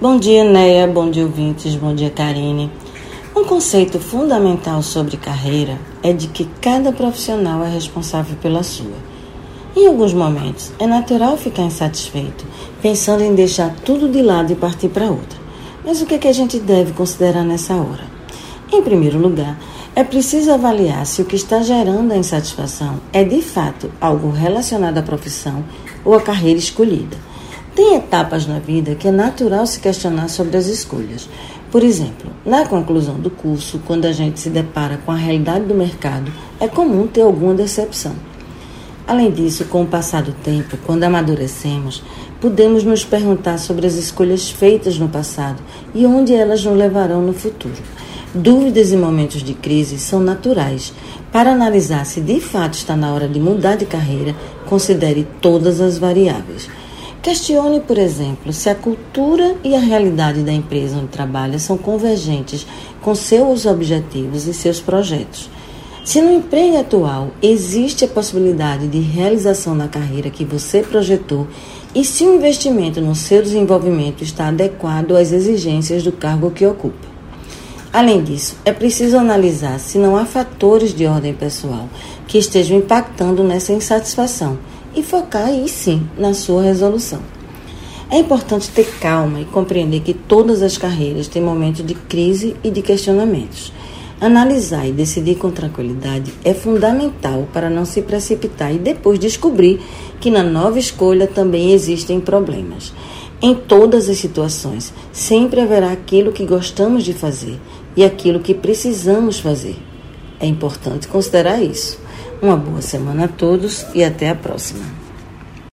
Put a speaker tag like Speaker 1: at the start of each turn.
Speaker 1: Bom dia, Neia. Bom dia, ouvintes. Bom dia, Karine. Um conceito fundamental sobre carreira é de que cada profissional é responsável pela sua. Em alguns momentos, é natural ficar insatisfeito, pensando em deixar tudo de lado e partir para outra. Mas o que, é que a gente deve considerar nessa hora? Em primeiro lugar, é preciso avaliar se o que está gerando a insatisfação é de fato algo relacionado à profissão ou à carreira escolhida. Tem etapas na vida que é natural se questionar sobre as escolhas. Por exemplo, na conclusão do curso, quando a gente se depara com a realidade do mercado, é comum ter alguma decepção. Além disso, com o passar do tempo, quando amadurecemos, podemos nos perguntar sobre as escolhas feitas no passado e onde elas nos levarão no futuro. Dúvidas e momentos de crise são naturais. Para analisar se de fato está na hora de mudar de carreira, considere todas as variáveis. Questione, por exemplo, se a cultura e a realidade da empresa onde trabalha são convergentes com seus objetivos e seus projetos. Se no emprego atual existe a possibilidade de realização na carreira que você projetou e se o investimento no seu desenvolvimento está adequado às exigências do cargo que ocupa. Além disso, é preciso analisar se não há fatores de ordem pessoal que estejam impactando nessa insatisfação e focar aí sim na sua resolução. É importante ter calma e compreender que todas as carreiras têm momentos de crise e de questionamentos. Analisar e decidir com tranquilidade é fundamental para não se precipitar e depois descobrir que na nova escolha também existem problemas. Em todas as situações, sempre haverá aquilo que gostamos de fazer e aquilo que precisamos fazer. É importante considerar isso. Uma boa semana a todos e até a próxima.